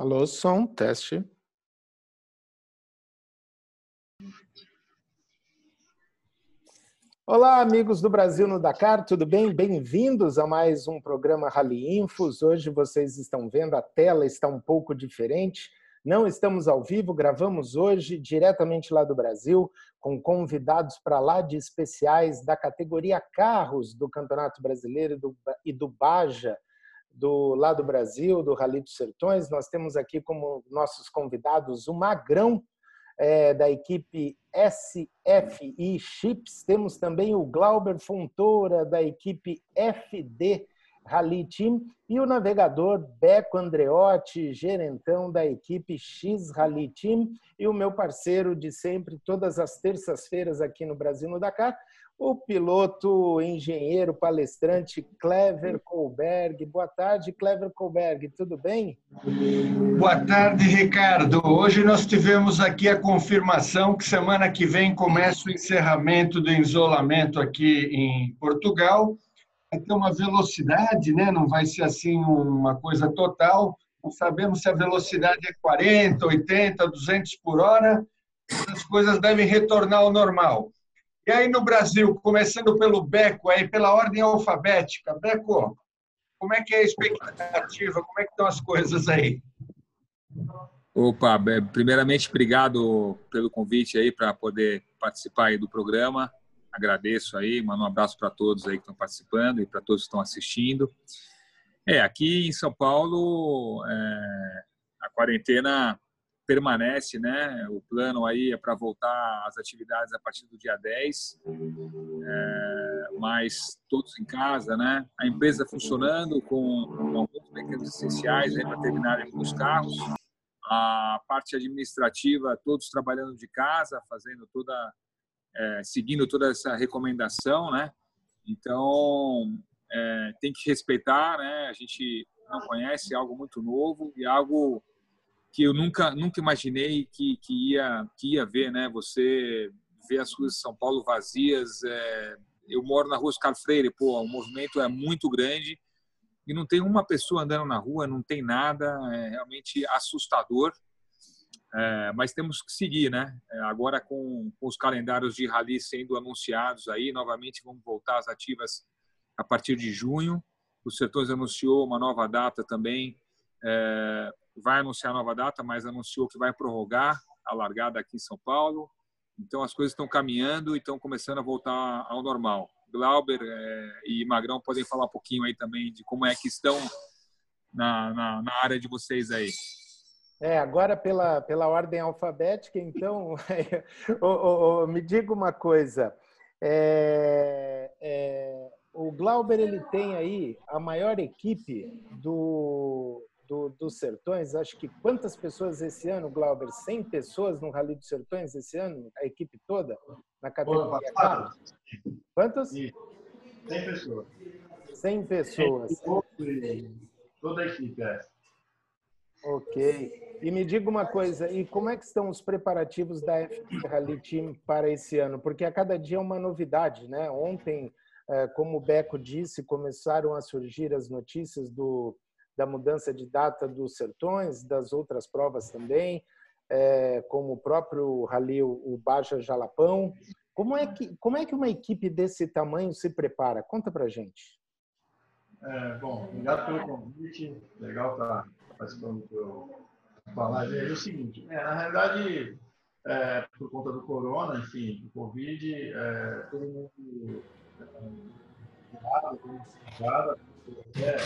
Alô, som, teste. Olá, amigos do Brasil no Dakar, tudo bem? Bem-vindos a mais um programa Rally Infos. Hoje vocês estão vendo, a tela está um pouco diferente. Não estamos ao vivo, gravamos hoje diretamente lá do Brasil, com convidados para lá de especiais da categoria Carros do Campeonato Brasileiro e do, e do Baja do lá do Brasil, do Rally dos Sertões. Nós temos aqui como nossos convidados o Magrão, é, da equipe SFI Chips. Temos também o Glauber Fontoura, da equipe FD Rally Team, e o navegador Beco Andreotti, gerentão da equipe X Rally Team, e o meu parceiro de sempre, todas as terças-feiras aqui no Brasil no Dakar, o piloto, engenheiro, palestrante Clever Colberg. Boa tarde, Clever Colberg, tudo bem? Boa tarde, Ricardo. Hoje nós tivemos aqui a confirmação que semana que vem começa o encerramento do isolamento aqui em Portugal. Vai ter uma velocidade, né? não vai ser assim uma coisa total. Não sabemos se a velocidade é 40, 80, 200 por hora. As coisas devem retornar ao normal. E aí no Brasil, começando pelo Beco, aí pela ordem alfabética, Beco, como é que é a expectativa? Como é que estão as coisas aí? Opa, primeiramente obrigado pelo convite aí para poder participar aí do programa. Agradeço aí, mando um abraço para todos aí que estão participando e para todos que estão assistindo. É, aqui em São Paulo, é, a quarentena permanece, né? O plano aí é para voltar às atividades a partir do dia 10, é, mas todos em casa, né? A empresa funcionando com, com alguns mecanismos essenciais para terminar alguns carros. A parte administrativa, todos trabalhando de casa, fazendo toda, é, seguindo toda essa recomendação, né? Então, é, tem que respeitar, né? A gente não conhece algo muito novo e algo que eu nunca nunca imaginei que, que ia que ia ver, né? Você vê as ruas de São Paulo vazias. É... eu moro na rua Oscar Freire, pô, o movimento é muito grande e não tem uma pessoa andando na rua, não tem nada, é realmente assustador. É, mas temos que seguir, né? É, agora com, com, os calendários de rally sendo anunciados aí, novamente vamos voltar às ativas a partir de junho. O Sertões anunciou uma nova data também é, vai anunciar nova data, mas anunciou que vai prorrogar a largada aqui em São Paulo. Então as coisas estão caminhando e estão começando a voltar ao normal. Glauber é, e Magrão podem falar um pouquinho aí também de como é que estão na, na, na área de vocês aí. É, agora pela, pela ordem alfabética, então, oh, oh, oh, me diga uma coisa. É, é, o Glauber ele tem aí a maior equipe do, do, dos Sertões. Acho que quantas pessoas esse ano, Glauber? 100 pessoas no Rally dos Sertões esse ano? A equipe toda? Na categoria K? Quantos? 100 pessoas. 100 pessoas. Toda a equipe, é. Ok. E me diga uma coisa, e como é que estão os preparativos da FP Rally Team para esse ano? Porque a cada dia é uma novidade, né? Ontem, eh, como o Beco disse, começaram a surgir as notícias do da mudança de data dos sertões, das outras provas também, é, como o próprio Rally, o Baja Jalapão. Como é, que, como é que uma equipe desse tamanho se prepara? Conta pra gente. É, bom, obrigado pelo convite. Legal estar tá participando do falar É o seguinte, é, na realidade, é, por conta do corona, enfim, do Covid, é, todo mundo é, mundo é,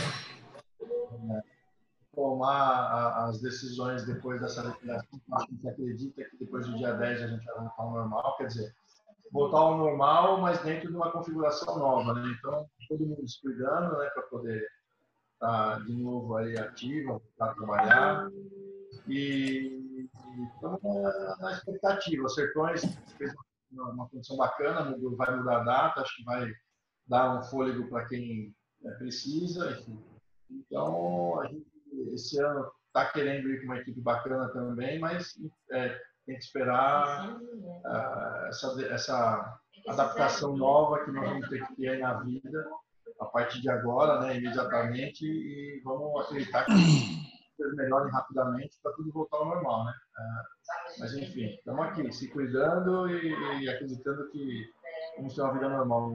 tomar as decisões depois dessa liquidação. A gente acredita que depois do dia 10 a gente vai voltar ao normal, quer dizer, voltar ao normal, mas dentro de uma configuração nova, né? Então, todo mundo se cuidando, né, para poder estar tá de novo aí ativo, para trabalhar. E estamos na, na expectativa. O Sertões fez uma condição bacana, vai mudar a data, acho que vai dar um fôlego para quem é, precisa, enfim então, a gente, esse ano, está querendo ir com uma equipe bacana também, mas é, tem que esperar uh, essa, essa adaptação nova que nós vamos ter que ter na vida a partir de agora, né, imediatamente, e vamos acreditar que coisas melhorem rapidamente para tudo voltar ao normal, né? É, mas enfim, estamos aqui, se cuidando e, e acreditando que vamos ter uma vida normal.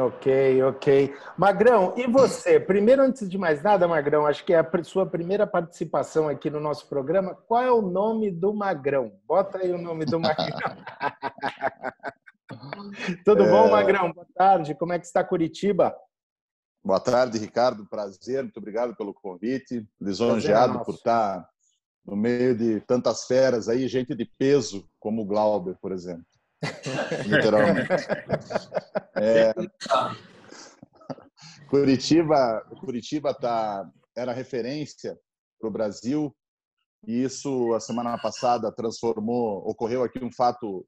Ok, ok. Magrão, e você? Primeiro, antes de mais nada, Magrão, acho que é a sua primeira participação aqui no nosso programa. Qual é o nome do Magrão? Bota aí o nome do Magrão. Tudo é... bom, Magrão? Boa tarde. Como é que está Curitiba? Boa tarde, Ricardo. Prazer, muito obrigado pelo convite. Lisonjeado por estar no meio de tantas feras aí, gente de peso, como o Glauber, por exemplo. Literalmente. É... Curitiba, Curitiba tá, era referência para o Brasil e isso a semana passada transformou, ocorreu aqui um fato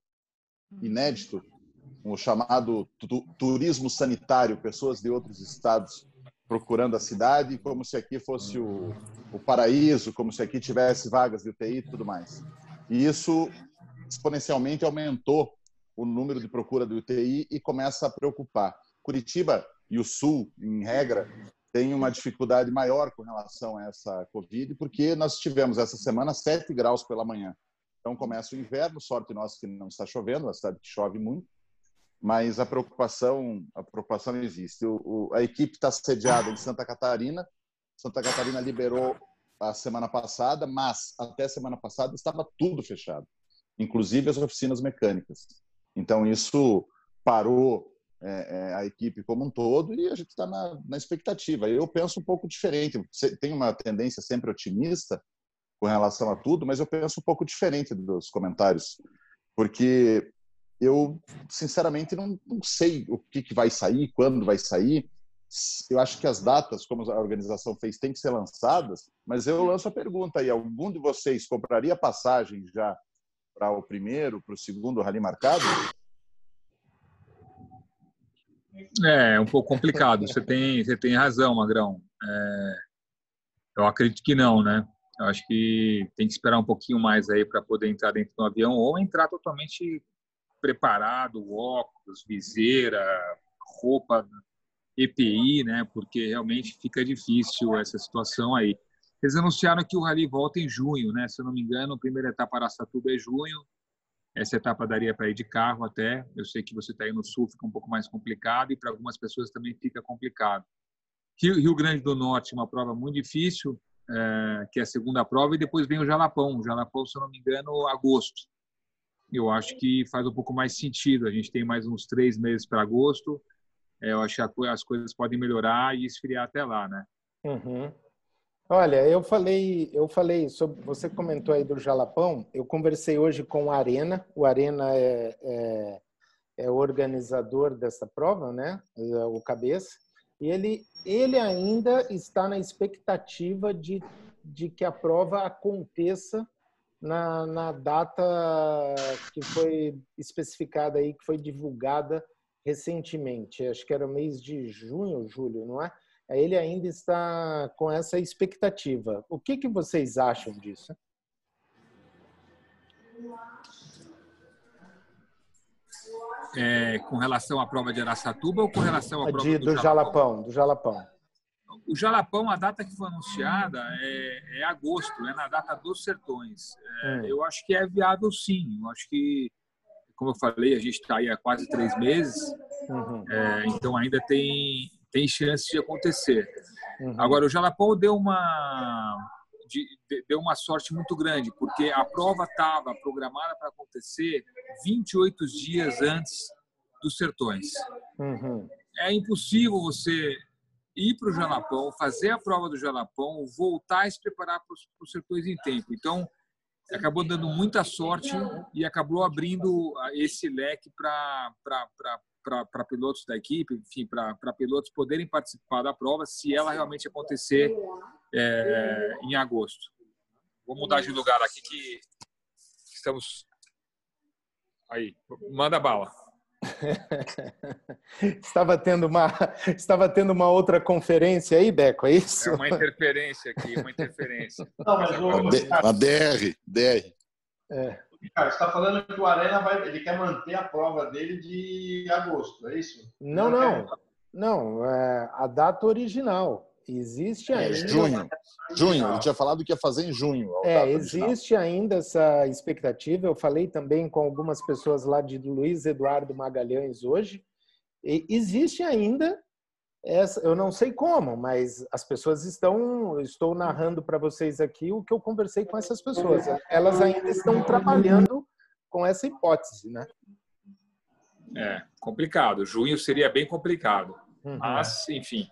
inédito o chamado turismo sanitário, pessoas de outros estados procurando a cidade, como se aqui fosse o, o paraíso, como se aqui tivesse vagas de UTI e tudo mais. E isso exponencialmente aumentou o número de procura de UTI e começa a preocupar. Curitiba e o Sul, em regra, tem uma dificuldade maior com relação a essa Covid, porque nós tivemos essa semana 7 graus pela manhã. Então começa o inverno, sorte nossa que não está chovendo, a cidade que chove muito, mas a preocupação a preocupação existe. O, o, a equipe está sediada em Santa Catarina. Santa Catarina liberou a semana passada, mas até semana passada estava tudo fechado, inclusive as oficinas mecânicas. Então isso parou é, é, a equipe como um todo e a gente está na, na expectativa. Eu penso um pouco diferente. Tem uma tendência sempre otimista com relação a tudo, mas eu penso um pouco diferente dos comentários, porque eu sinceramente não, não sei o que, que, vai sair, quando vai sair. Eu acho que as datas, como a organização fez, têm que ser lançadas, mas eu lanço a pergunta aí: algum de vocês compraria passagem já para o primeiro, para o segundo rally marcado? É, é um pouco complicado. Você tem, você tem razão, Magrão. É, eu acredito que não, né? Eu acho que tem que esperar um pouquinho mais aí para poder entrar dentro do avião ou entrar totalmente preparado, óculos, viseira, roupa EPI, né? Porque realmente fica difícil essa situação aí. Eles anunciaram que o rally volta em junho, né? Se eu não me engano, a primeira etapa Araçatuba é junho. Essa etapa daria para ir de carro até. Eu sei que você está aí no sul, fica um pouco mais complicado e para algumas pessoas também fica complicado. Rio, Rio Grande do Norte, uma prova muito difícil, é, que é a segunda prova, e depois vem o Jalapão. O Jalapão, se eu não me engano, agosto eu acho que faz um pouco mais sentido. A gente tem mais uns três meses para agosto. É, eu acho que as coisas podem melhorar e esfriar até lá, né? Uhum. Olha, eu falei, eu falei sobre. Você comentou aí do Jalapão. Eu conversei hoje com o Arena. O Arena é, é, é organizador dessa prova, né? É o cabeça. E ele, ele ainda está na expectativa de, de que a prova aconteça na, na data que foi especificada aí, que foi divulgada recentemente. Acho que era mês de junho, julho, não é? Ele ainda está com essa expectativa. O que, que vocês acham disso? É, com relação à prova de Araçatuba ou com relação à prova de, do, do Jalapão? Do Jalapão. O Jalapão, a data que foi anunciada é, é agosto, é na data dos Sertões. É, hum. Eu acho que é viável sim. Eu acho que, como eu falei, a gente está aí há quase três meses, uhum. é, então ainda tem, tem chance de acontecer. Uhum. Agora, o Jalapão deu uma, de, deu uma sorte muito grande, porque a prova estava programada para acontecer 28 dias antes dos Sertões. Uhum. É impossível você ir para o Jalapão, fazer a prova do Jalapão, voltar e se preparar para os sertões em tempo. Então, acabou dando muita sorte e acabou abrindo ah, esse leque para pilotos da equipe, enfim, para pilotos poderem participar da prova se ela realmente acontecer é, em agosto. Vou mudar de lugar aqui que estamos. Aí, manda bala. estava tendo uma estava tendo uma outra conferência aí, Beco, é isso? É uma interferência aqui, uma interferência. Não, mas o... a DR, DR. É. Cara, você está falando que o Arena vai, ele quer manter a prova dele de agosto, é isso? Não, não, não. É a data original. Existe É, ainda. junho. Junho, ele tinha falado que ia fazer em junho. É, data original. existe ainda essa expectativa. Eu falei também com algumas pessoas lá de Luiz Eduardo Magalhães hoje. E existe ainda essa, eu não sei como, mas as pessoas estão, estou narrando para vocês aqui o que eu conversei com essas pessoas. Elas ainda estão trabalhando com essa hipótese, né? É, complicado. Junho seria bem complicado. Uhum. Mas, enfim,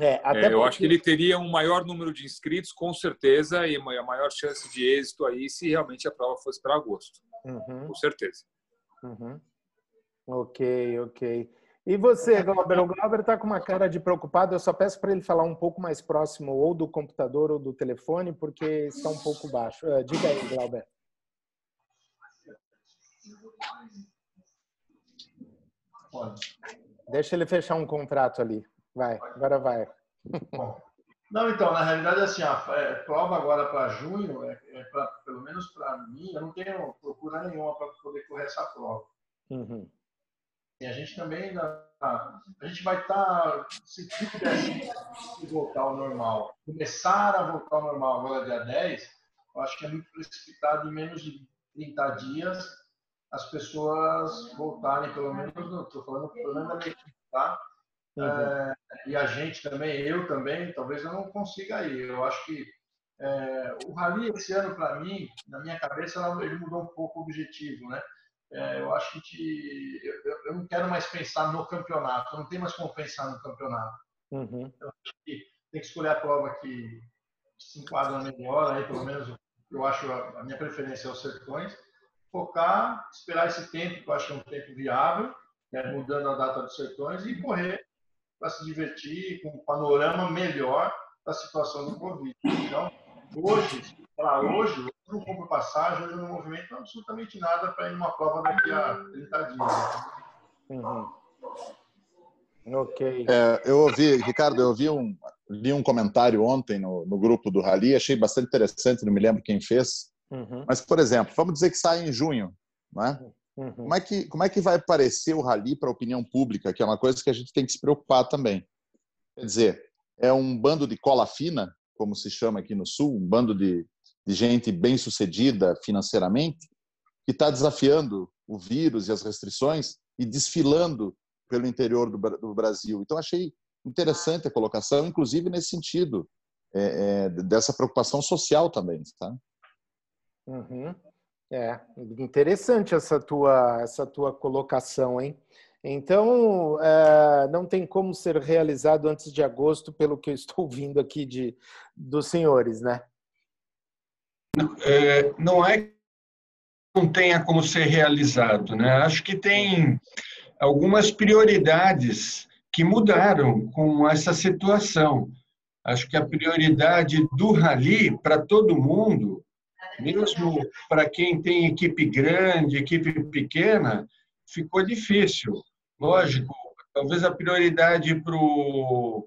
É, até é, eu acho que porque- ele teria um maior número de inscritos, com certeza, e a maior chance de êxito aí se realmente a prova fosse para agosto. Uhum. Com certeza. Uhum. Ok, ok. E você, Glauber? O Glauber está com uma cara de preocupado. Eu só peço para ele falar um pouco mais próximo ou do computador ou do telefone, porque está um pouco baixo. Eh, Diga aí, Glauber. Deixa ele fechar um contrato ali. Vai, agora vai. Bom, não, então, na realidade, assim, a é, prova agora para junho, é, é pra, pelo menos para mim, eu não tenho procura nenhuma para poder correr essa prova. Uhum. A gente também a gente vai estar, se tudo voltar ao normal, começar a voltar ao normal agora dia 10, eu acho que é muito precipitado em menos de 30 dias as pessoas voltarem, pelo menos, estou falando pelo menos da minha equipe, tá? Uhum. É, e a gente também, eu também, talvez eu não consiga ir. Eu acho que é, o Rally esse ano, para mim, na minha cabeça, ele mudou um pouco o objetivo, né? É, eu acho que eu, eu, não quero mais pensar no campeonato, eu não tenho mais como pensar no campeonato. Uhum. Eu acho que tem que escolher a prova que se enquadra melhor, aí pelo menos eu acho a, a minha preferência é os sertões. Focar, esperar esse tempo, que eu acho que é um tempo viável, né, mudando a data dos sertões, e correr para se divertir com um panorama melhor da situação do Covid. Então, hoje, para hoje, não compro passagem, eu não movimento absolutamente nada para ir numa prova daqui a 30 dias. Uhum. Ok. É, eu ouvi, Ricardo, eu ouvi um, li um comentário ontem no, no grupo do Rally, achei bastante interessante, não me lembro quem fez. Uhum. Mas, por exemplo, vamos dizer que sai em junho, né? Uhum. Como é que como é que vai parecer o Rally para a opinião pública, que é uma coisa que a gente tem que se preocupar também. Quer dizer, é um bando de cola fina, como se chama aqui no Sul, um bando de, de gente bem sucedida financeiramente, que está desafiando o vírus e as restrições e desfilando pelo interior do, do Brasil. Então, achei interessante a colocação, inclusive nesse sentido, é, é, dessa preocupação social também. Tá? Uhum. É interessante essa tua, essa tua colocação, hein? Então, é, não tem como ser realizado antes de agosto, pelo que eu estou ouvindo aqui de, dos senhores, né? É, não é que não tenha como ser realizado, né? Acho que tem algumas prioridades que mudaram com essa situação. Acho que a prioridade do rally para todo mundo, mesmo para quem tem equipe grande, equipe pequena, ficou difícil. Lógico, talvez a prioridade para o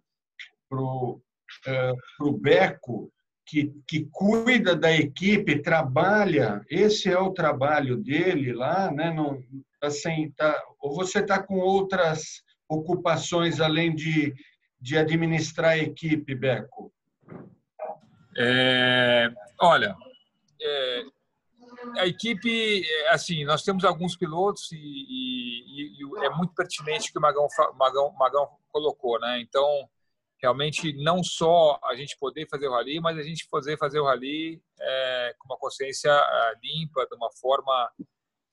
pro, uh, pro Beco, que, que cuida da equipe, trabalha, esse é o trabalho dele lá, né? Não, sem, tá, ou você está com outras ocupações além de, de administrar a equipe, Beco? É, olha, é, a equipe, assim, nós temos alguns pilotos e, e, e, é muito pertinente que o Magão, Magão, Magão colocou, né? Então, realmente, não só a gente poder fazer o rally, mas a gente poder fazer o rally é, com uma consciência limpa, de uma forma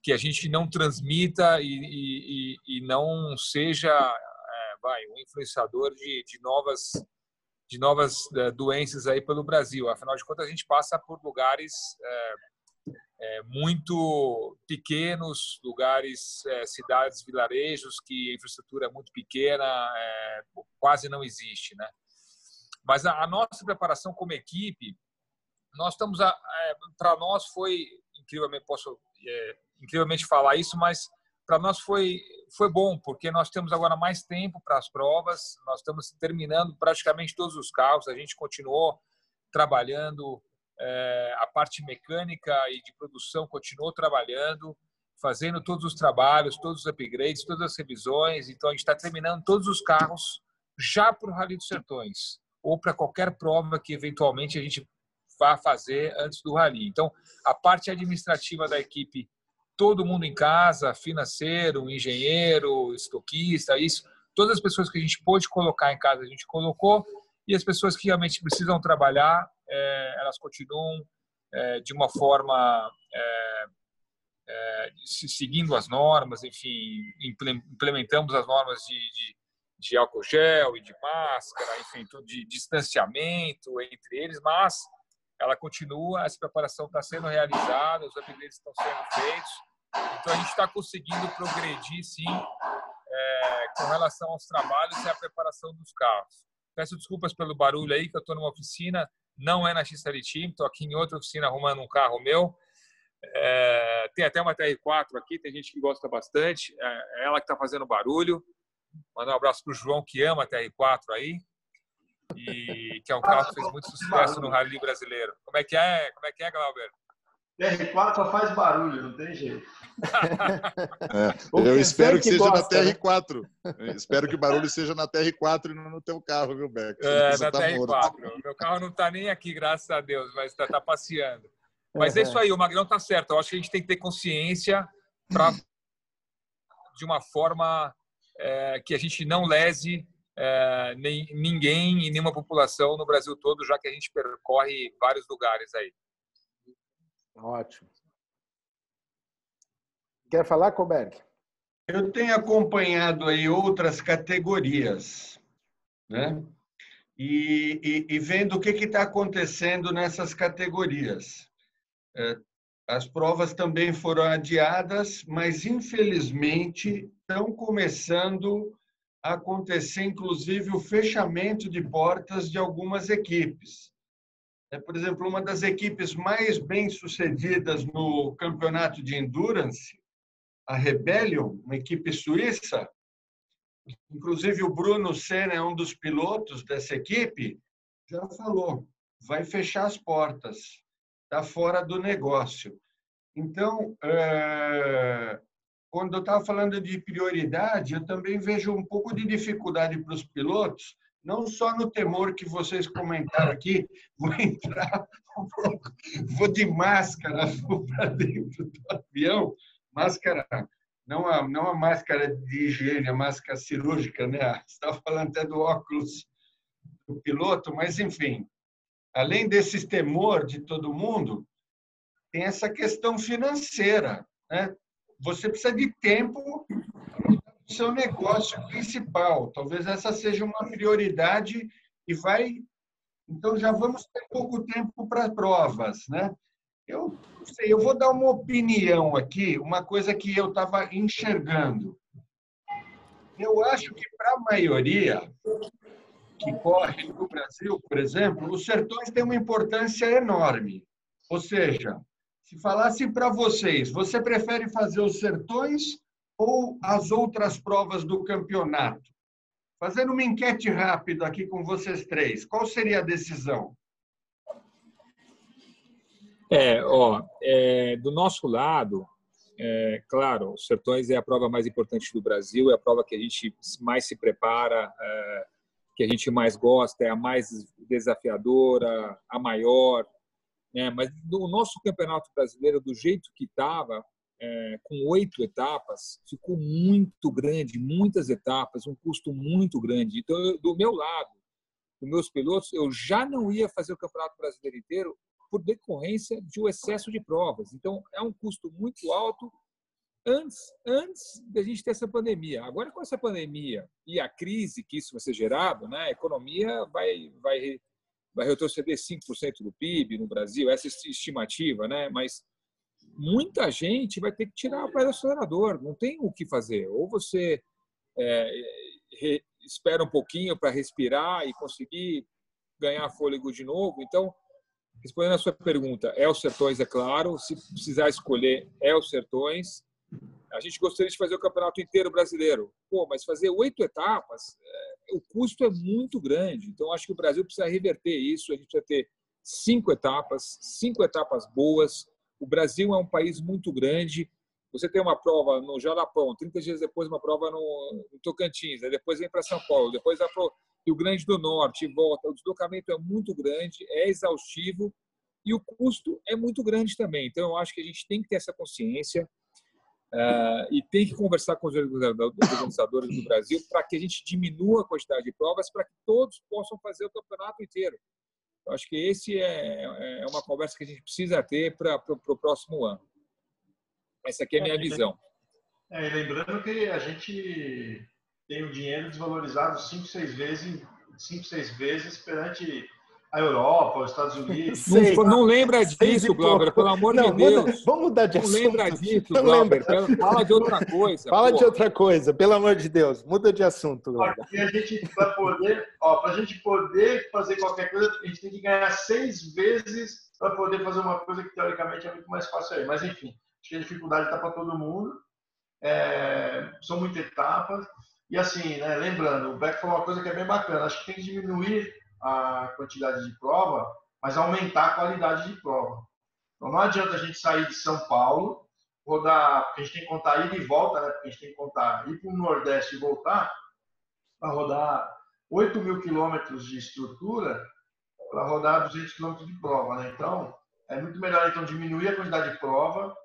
que a gente não transmita e, e não seja, é, vai, um influenciador de, de novas de novas doenças aí pelo Brasil. Afinal de contas, a gente passa por lugares é, é, muito pequenos, lugares, é, cidades, vilarejos que a infraestrutura é muito pequena, é, quase não existe, né? Mas a, a, nossa preparação como equipe, nós estamos para nós foi incrivelmente posso é, incrivelmente falar isso, mas para nós foi foi bom porque nós temos agora mais tempo para as provas, nós estamos terminando praticamente todos os carros, a gente continuou trabalhando é, a parte mecânica e de produção continuou trabalhando, fazendo todos os trabalhos, todos os upgrades, todas as revisões. Então, a gente está terminando todos os carros já para o Rally dos Sertões. ou para qualquer prova que eventualmente a gente vá fazer antes do rally. Então, a parte administrativa da equipe, todo mundo em casa, financeiro, engenheiro, estoquista, isso, todas as pessoas que a gente pôde colocar em casa, a gente colocou, e as pessoas que realmente precisam trabalhar, é, elas continuam é, de uma forma é, é seguindo as normas, enfim, implementamos as normas de, de, de álcool gel e de máscara, enfim, tudo de distanciamento entre eles, mas ela continua, essa preparação está sendo realizada, os upgrades estão sendo feitos, então a gente está conseguindo progredir, sim, é, com relação aos trabalhos e à preparação dos carros. Peço desculpas pelo barulho aí, que eu estou numa oficina, não é na X-Team, estou aqui em outra oficina arrumando um carro meu. É, tem até uma TR4 aqui, tem gente que gosta bastante, é, é ela que está fazendo barulho. Mandar um abraço para o João, que ama a TR4 aí, e que é um carro que fez muito sucesso no Rally brasileiro. Como é que é, como é, que é Glauber? TR4 só faz barulho, não tem jeito. É, eu espero que, que seja gosta, na TR4. Né? espero que o barulho seja na TR4 e não no teu carro, viu, Beck? É, na tá TR4. Morto. Meu carro não está nem aqui, graças a Deus, mas está tá passeando. Mas é isso aí, o Magrão está certo. Eu acho que a gente tem que ter consciência para, de uma forma é, que a gente não lese é, nem, ninguém e nenhuma população no Brasil todo, já que a gente percorre vários lugares aí. Ótimo. Quer falar, Koberg? Eu tenho acompanhado aí outras categorias, né? E, e, e vendo o que está acontecendo nessas categorias. É, as provas também foram adiadas, mas infelizmente estão começando a acontecer, inclusive, o fechamento de portas de algumas equipes. É, por exemplo, uma das equipes mais bem-sucedidas no campeonato de endurance, a Rebellion, uma equipe suíça, inclusive o Bruno Senna é um dos pilotos dessa equipe, já falou, vai fechar as portas, está fora do negócio. Então, é, quando eu estava falando de prioridade, eu também vejo um pouco de dificuldade para os pilotos, não só no temor que vocês comentaram aqui, vou entrar, vou de máscara, vou para dentro do avião, máscara, não a, não a máscara de higiene, a máscara cirúrgica, né? Você estava falando até do óculos do piloto, mas enfim, além desse temor de todo mundo, tem essa questão financeira, né? Você precisa de tempo seu negócio principal. Talvez essa seja uma prioridade e vai. Então já vamos ter pouco tempo para provas, né? Eu não sei, eu vou dar uma opinião aqui, uma coisa que eu estava enxergando. Eu acho que para a maioria que corre no Brasil, por exemplo, os sertões têm uma importância enorme. Ou seja, se falasse para vocês, você prefere fazer os sertões ou as outras provas do campeonato? Fazendo uma enquete rápida aqui com vocês três, qual seria a decisão? É, ó, é, do nosso lado, é, claro, os Sertões é a prova mais importante do Brasil, é a prova que a gente mais se prepara, é, que a gente mais gosta, é a mais desafiadora, a maior. Né? Mas no nosso campeonato brasileiro, do jeito que estava, é, com oito etapas, ficou muito grande, muitas etapas, um custo muito grande. Então, eu, do meu lado, dos meus pilotos, eu já não ia fazer o Campeonato Brasileiro inteiro por decorrência de um excesso de provas. Então, é um custo muito alto antes, antes da gente ter essa pandemia. Agora, com essa pandemia e a crise que isso vai ser gerado, né, a economia vai, vai, vai retroceder 5% do PIB no Brasil, essa estimativa, né, mas muita gente vai ter que tirar o pé do acelerador, não tem o que fazer. Ou você é, re, espera um pouquinho para respirar e conseguir ganhar fôlego de novo. Então, respondendo a sua pergunta, é os Sertões, é claro. Se precisar escolher, é os Sertões. A gente gostaria de fazer o campeonato inteiro brasileiro. Pô, mas fazer oito etapas, é, o custo é muito grande. Então, acho que o Brasil precisa reverter isso. A gente precisa ter cinco etapas, cinco etapas boas, o Brasil é um país muito grande você tem uma prova no Jalapão, 30 dias depois uma prova no, no Tocantins, depois vem para São Paulo, depois vai para o Rio Grande do Norte e volta. O deslocamento é muito grande, é exaustivo e o custo é muito grande também. Então, eu acho que a gente tem que ter essa consciência uh, e tem que conversar com os organizadores do Brasil para que a gente diminua a quantidade de provas para que todos possam fazer o campeonato inteiro. Eu acho que esse é, é uma conversa que a gente precisa ter para o próximo ano. Essa aqui é a minha é, visão. É, lembrando que a gente tem o dinheiro desvalorizado cinco, seis vezes, cinco, seis vezes perante a Europa, os Estados Unidos. não, não lembra disso, Glauber, pelo amor não, de Deus. Muda, vamos mudar de não assunto. Não lembra disso, não Glauber. Lembra. Fala de outra coisa. Fala pô. de outra coisa, pelo amor de Deus. Muda de assunto, Glauber. A gente, para poder, ó, pra gente poder fazer qualquer coisa, a gente tem que ganhar seis vezes para poder fazer uma coisa que, teoricamente, é muito mais fácil aí. Mas, enfim, acho que a dificuldade está para todo mundo. É, são muitas etapas. E, assim, né, lembrando, o Beck falou uma coisa que é bem bacana. Acho que tem que diminuir a quantidade de prova, mas aumentar a qualidade de prova. Então não adianta a gente sair de São Paulo, rodar, porque a gente tem que contar ida e volta, né? Porque a gente tem que contar ir para o Nordeste e voltar, para rodar 8 mil quilômetros de estrutura, para rodar 200 quilômetros de prova, né? Então, é muito melhor então diminuir a quantidade de prova,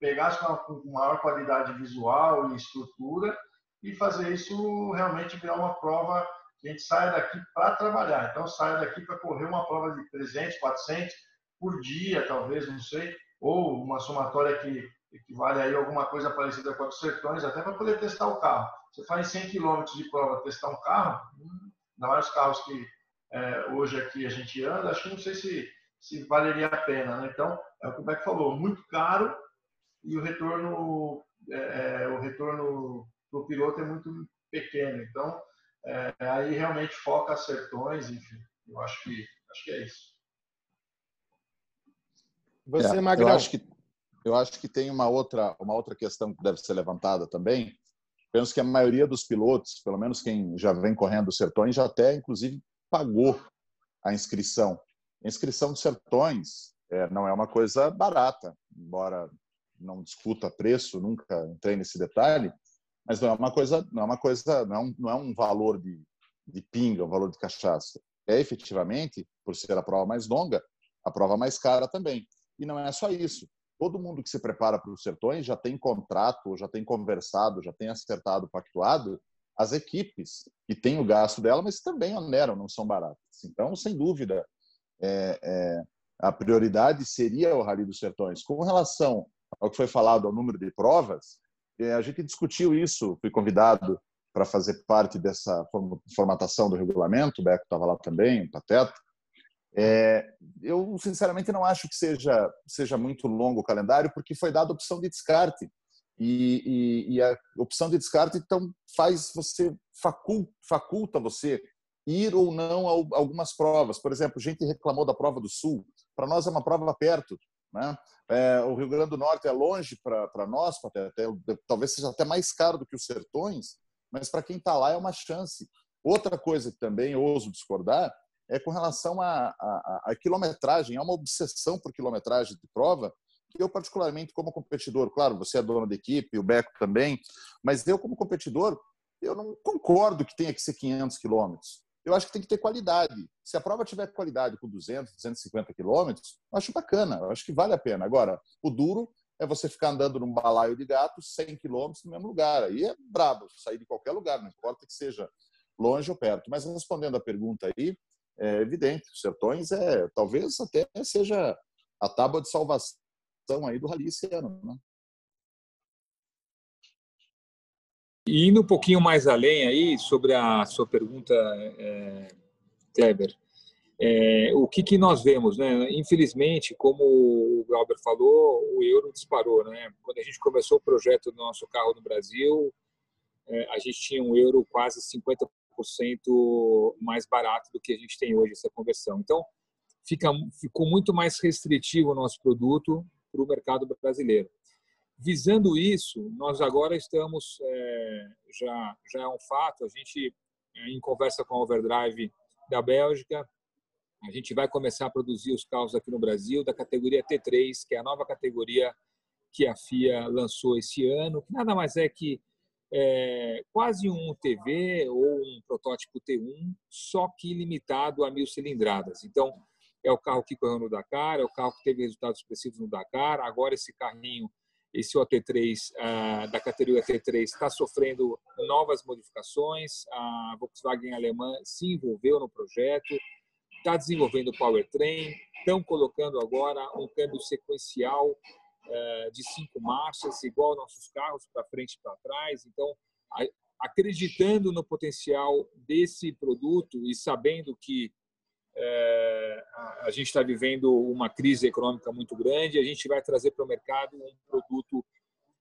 pegar com maior qualidade visual e estrutura e fazer isso realmente virar uma prova a gente saia daqui para trabalhar. Então, saia daqui para correr uma prova de 300, 400 por dia, talvez, não sei, ou uma somatória que equivale aí alguma coisa parecida com a dos sertões, até para poder testar o carro. Você faz 100 km de prova testar um carro, hum, ainda mais os carros que é, hoje aqui a gente anda, acho que não sei se, se valeria a pena. Né? Então, é o que o Beck falou, muito caro e o retorno, é, é o retorno para o piloto é muito pequeno. Então, é, aí realmente foca sertões, enfim. Eu acho que acho que é isso. Você, é, Magrão. Eu acho que eu acho que tem uma outra uma outra questão que deve ser levantada também. Penso que a maioria dos pilotos, pelo menos quem já vem correndo os sertões, já até inclusive pagou a inscrição. A inscrição dos sertões é, não é uma coisa barata, embora não discuta preço, nunca entrei nesse detalhe, mas não é uma coisa, não é uma coisa, não é um, não é um valor de, de pinga, um valor de cachaça. É efetivamente, por ser a prova mais longa, a prova mais cara também. E não é só isso. Todo mundo que se prepara para os sertões já tem contrato, já tem conversado, já tem acertado, pactuado as equipes que têm o gasto dela, mas também oneram, não são baratas. Então, sem dúvida, é, é, a prioridade seria o Rally dos Sertões. Com relação ao que foi falado, ao número de provas, a gente discutiu isso, fui convidado para fazer parte dessa formatação do regulamento, o Beco estava lá também, o Pateta. É, eu, sinceramente, não acho que seja, seja muito longo o calendário, porque foi dada a opção de descarte. E, e, e a opção de descarte, então, faz você, faculta, faculta você ir ou não a algumas provas. Por exemplo, gente reclamou da prova do Sul. Para nós é uma prova perto. Né? É, o Rio Grande do Norte é longe para nós, até, até, talvez seja até mais caro do que os sertões, mas para quem está lá é uma chance. Outra coisa que também ouso discordar é com relação à, à, à quilometragem. Há uma obsessão por quilometragem de prova que eu, particularmente, como competidor, claro, você é dono da equipe, o Beco também, mas eu, como competidor, eu não concordo que tenha que ser 500 quilômetros eu acho que tem que ter qualidade. Se a prova tiver qualidade com 200, 250 quilômetros, acho bacana, eu acho que vale a pena. Agora, o duro é você ficar andando num balaio de gato 100 quilômetros no mesmo lugar. Aí é brabo, sair de qualquer lugar, não importa que seja longe ou perto. Mas respondendo a pergunta aí, é evidente, os sertões é talvez até seja a tábua de salvação aí do rally esse ano, né? E indo um pouquinho mais além aí sobre a sua pergunta, é, Kleber, é, o que, que nós vemos, né? Infelizmente, como o Glauber falou, o euro disparou, né? Quando a gente começou o projeto do nosso carro no Brasil, é, a gente tinha um euro quase 50% mais barato do que a gente tem hoje essa conversão. Então, fica, ficou muito mais restritivo o nosso produto para o mercado brasileiro. Visando isso, nós agora estamos, é, já, já é um fato, a gente, é, em conversa com a Overdrive da Bélgica, a gente vai começar a produzir os carros aqui no Brasil da categoria T3, que é a nova categoria que a FIA lançou esse ano, que nada mais é que é, quase um TV ou um protótipo T1, só que limitado a mil cilindradas. Então, é o carro que correu no Dakar, é o carro que teve resultados expressivos no Dakar. Agora, esse carrinho, esse OT3 ah, da categoria T3, está sofrendo novas modificações. A Volkswagen alemã se envolveu no projeto, está desenvolvendo o powertrain, estão colocando agora um câmbio sequencial eh, de cinco marchas, igual nossos carros, para frente e para trás. Então, acreditando no potencial desse produto e sabendo que é, a gente está vivendo uma crise econômica muito grande, a gente vai trazer para o mercado um produto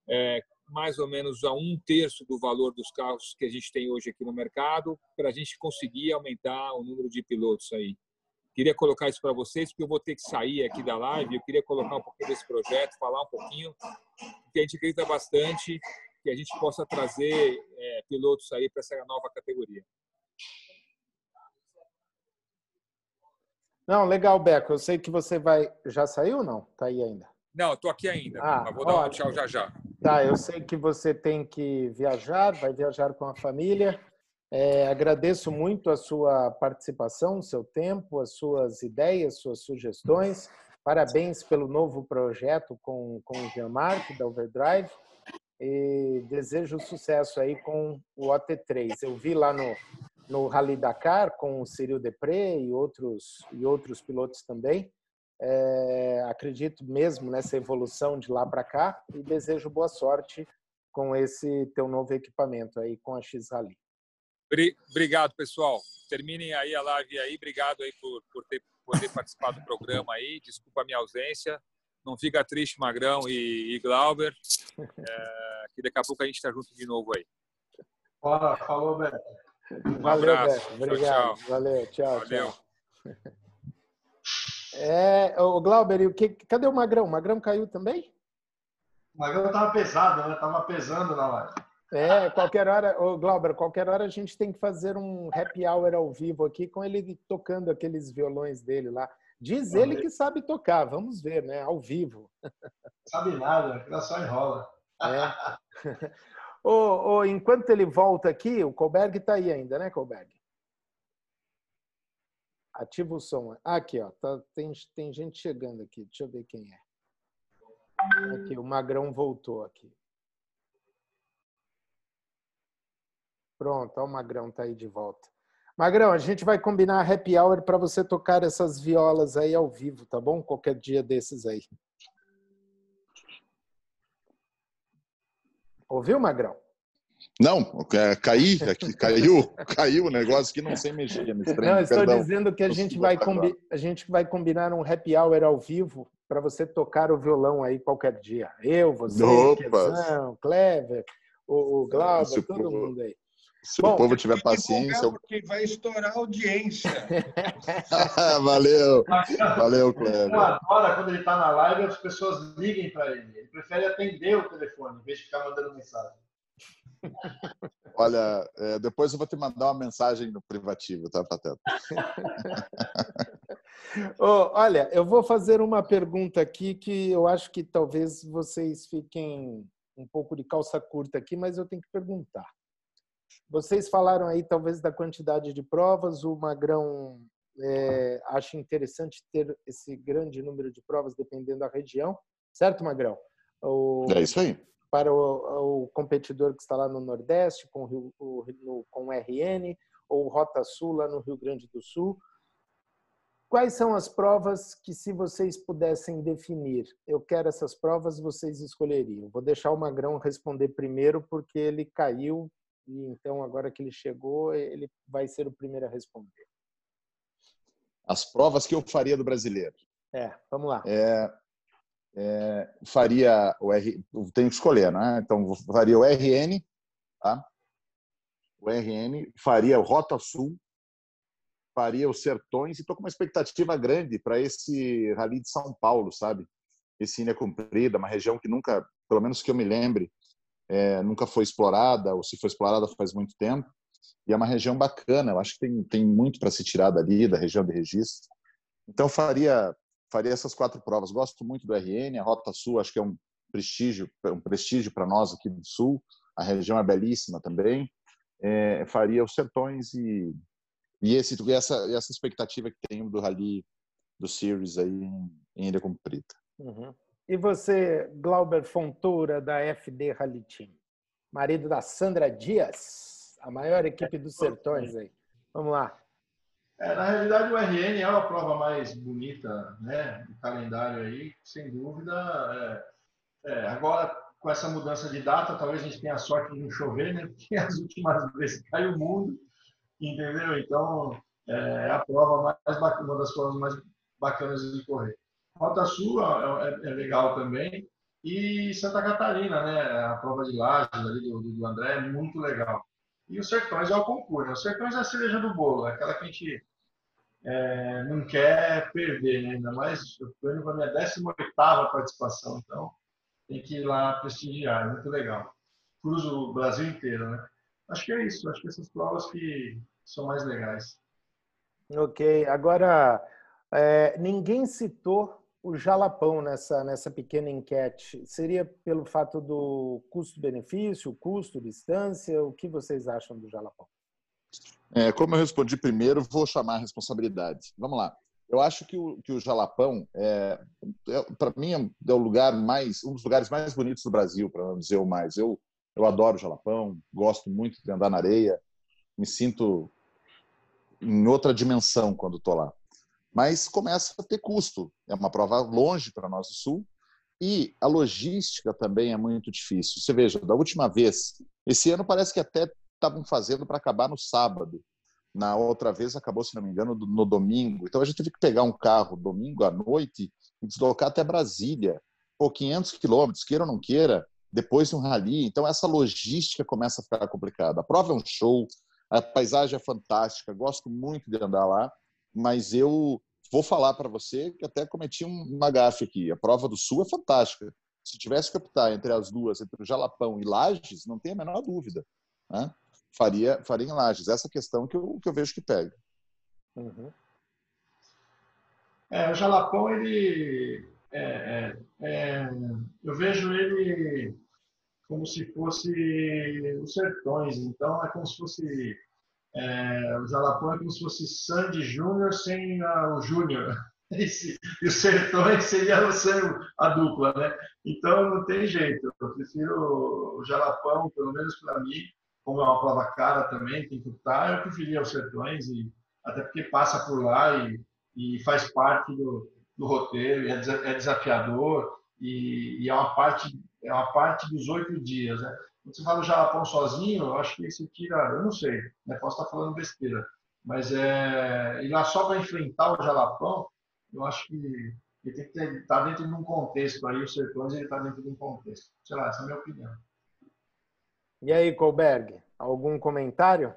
é, mais ou menos a um terço do valor dos carros que a gente tem hoje aqui no mercado, para a gente conseguir aumentar o número de pilotos aí. Queria colocar isso para vocês, porque eu vou ter que sair aqui da live. Eu queria colocar um pouquinho desse projeto, falar um pouquinho, porque a gente acredita bastante que a gente possa trazer é, pilotos aí para essa nova categoria. Não, legal, Beco. Eu sei que você vai. Já saiu ou não? Tá aí ainda? Não, estou aqui ainda. Ah, vou dar um tchau já já. Tá, eu sei que você tem que viajar, vai viajar com a família. É, agradeço muito a sua participação, o seu tempo, as suas ideias, suas sugestões. Parabéns pelo novo projeto com, com o Jean-Marc, da Overdrive. E desejo sucesso aí com o OT3. Eu vi lá no, no Rally Dakar com o Cyril Depré e outros, e outros pilotos também. É, acredito mesmo nessa evolução de lá para cá e desejo boa sorte com esse teu novo equipamento aí com a X Rally. Obrigado, pessoal. Terminem aí a live aí. Obrigado aí por, por ter poder participar do programa aí. Desculpa a minha ausência. Não fica triste, Magrão e, e Glauber. É, que daqui a pouco a gente está junto de novo aí. Fala, falou, Beto. Um Valeu, abraço. Beto. Obrigado. Tchau, tchau. Valeu, tchau, Valeu. tchau. É, o Glauber, e o que, cadê o Magrão? O Magrão caiu também? O Magrão estava pesado, né? Tava pesando na live. É, qualquer hora, o Glauber, qualquer hora a gente tem que fazer um happy hour ao vivo aqui com ele tocando aqueles violões dele lá. Diz ele que sabe tocar, vamos ver, né? Ao vivo. Sabe nada, aquilo só enrola. É. Oh, enquanto ele volta aqui, o Colberg está aí ainda, né, Colberg? Ativa o som. Aqui, ó, tá, tem, tem gente chegando aqui. Deixa eu ver quem é. Aqui, o Magrão voltou aqui. Pronto, ó, o Magrão tá aí de volta. Magrão, a gente vai combinar happy hour para você tocar essas violas aí ao vivo, tá bom? Qualquer dia desses aí. Ouviu, Magrão? Não, é, caí, aqui, caiu, caiu o negócio que não sei mexer. não, estou perdão. dizendo que a gente, vai combi a gente vai combinar um happy hour ao vivo para você tocar o violão aí qualquer dia. Eu, você, Quezão, Clever, o, o Glauber, todo mundo aí. Se Bom, o povo tiver paciência. Porque vai estourar a audiência. valeu. Valeu, Cleber. Eu adoro quando ele está na live as pessoas liguem para ele. Ele prefere atender o telefone em vez de ficar mandando mensagem. Olha, é, depois eu vou te mandar uma mensagem no privativo, tá, Pateta? oh, olha, eu vou fazer uma pergunta aqui que eu acho que talvez vocês fiquem um pouco de calça curta aqui, mas eu tenho que perguntar. Vocês falaram aí talvez da quantidade de provas, o Magrão é, acha interessante ter esse grande número de provas dependendo da região, certo, Magrão? O, é isso aí. Para o, o, competidor que está lá no Nordeste, com, o, o, no, com o RN, ou Rota Sul, lá no Rio Grande do Sul. Quais são as provas que, se vocês pudessem definir, eu quero essas provas, vocês escolheriam? Vou deixar o Magrão responder primeiro, porque ele caiu e então agora que ele chegou, ele vai ser o primeiro a responder. As provas que eu faria do brasileiro. É, vamos lá. É, é, faria o R, tenho que escolher, né? Então faria o RN, tá? O RN, faria o Rota Sul, faria os Sertões e estou com uma expectativa grande para esse Rally de São Paulo, sabe? Esse Ilha Comprida, uma região que nunca, pelo menos que eu me lembre, é, nunca foi explorada, ou se foi explorada faz muito tempo. E é uma região bacana, eu acho que tem, tem muito para se tirar dali, da região de registro. Então, faria, faria essas quatro provas. Gosto muito do RN, a Rota Sul, acho que é um prestígio, um prestígio para nós aqui do Sul. A região é belíssima também. É, faria os Sertões e, e esse, essa, essa expectativa que tenho do Rally do Series aí em, Ilha Comprida. Uhum. E você, Glauber Fontoura, da FD Rally Team, marido da Sandra Dias, a maior equipe dos Sertões aí. Vamos lá. É, na realidade, o RN é a prova mais bonita né, do calendário aí, sem dúvida. É, é, agora, com essa mudança de data, talvez a gente tenha sorte de não chover, né? Porque as últimas vezes caiu o mundo, entendeu? Então, é, é a prova mais bacana, uma das provas mais bacanas de correr. Rota Sul é, é, é, legal também. E Santa Catarina, né? A prova de lajes ali do, do André é muito legal. E os Sertões é o concurso. Né? Os Sertões é a cereja do bolo, é aquela que a gente é, não quer perder, né? ainda mais eu estou indo para a minha 18 participação, então tem que ir lá prestigiar, é muito legal. Cruzo o Brasil inteiro, né? Acho que é isso, acho que essas provas que são mais legais. Ok, agora é, ninguém citou o jalapão nessa, nessa pequena enquete? Seria pelo fato do custo-benefício, custo, distância? O que vocês acham do jalapão? É, como eu respondi primeiro, vou chamar a responsabilidade. Vamos lá. Eu acho que o, que o Jalapão, é, é para mim, é o lugar mais, um dos lugares mais bonitos do Brasil, para não dizer o mais. Eu, eu adoro o Jalapão, gosto muito de andar na areia, me sinto em outra dimensão quando estou lá mas começa a ter custo. É uma prova longe para nós do Sul e a logística também é muito difícil. Você veja, da última vez, esse ano parece que até estavam fazendo para acabar no sábado. Na outra vez acabou, se não me engano, no domingo. Então a gente teve que pegar um carro domingo à noite e deslocar até Brasília, por 500 quilômetros, queira ou não queira, depois de um rally. Então essa logística começa a ficar complicada. A prova é um show, a paisagem é fantástica, gosto muito de andar lá, mas eu vou falar para você que até cometi uma gafe aqui. A prova do Sul é fantástica. Se tivesse que optar entre as duas, entre o Jalapão e Lages, não tem a menor dúvida. Né? Faria, faria em Lages. Essa questão que eu, que eu vejo que pega. Uhum. É, o Jalapão, ele. É, é, é, eu vejo ele como se fosse os sertões. Então, é como se fosse é, o Jalapão é como se fosse Sandy Júnior sem a, o Júnior. E o Sertões seria a dupla, né? Então não tem jeito. Eu prefiro o Jalapão, pelo menos para mim, como é uma prova cara também, tem que estar, eu preferia os Sertões, e, até porque passa por lá e, e faz parte do, do roteiro, é, é desafiador e, e, é uma parte é uma parte dos oito dias, né? Quando você fala o Jalapão sozinho, eu acho que isso tira, eu não sei, né? posso estar falando besteira, mas é, ir lá só para enfrentar o Jalapão, eu acho que ele tem que estar tá dentro de um contexto aí, o Sertões ele está dentro de um contexto. Sei lá, essa é a minha opinião. E aí, Colberg, algum comentário?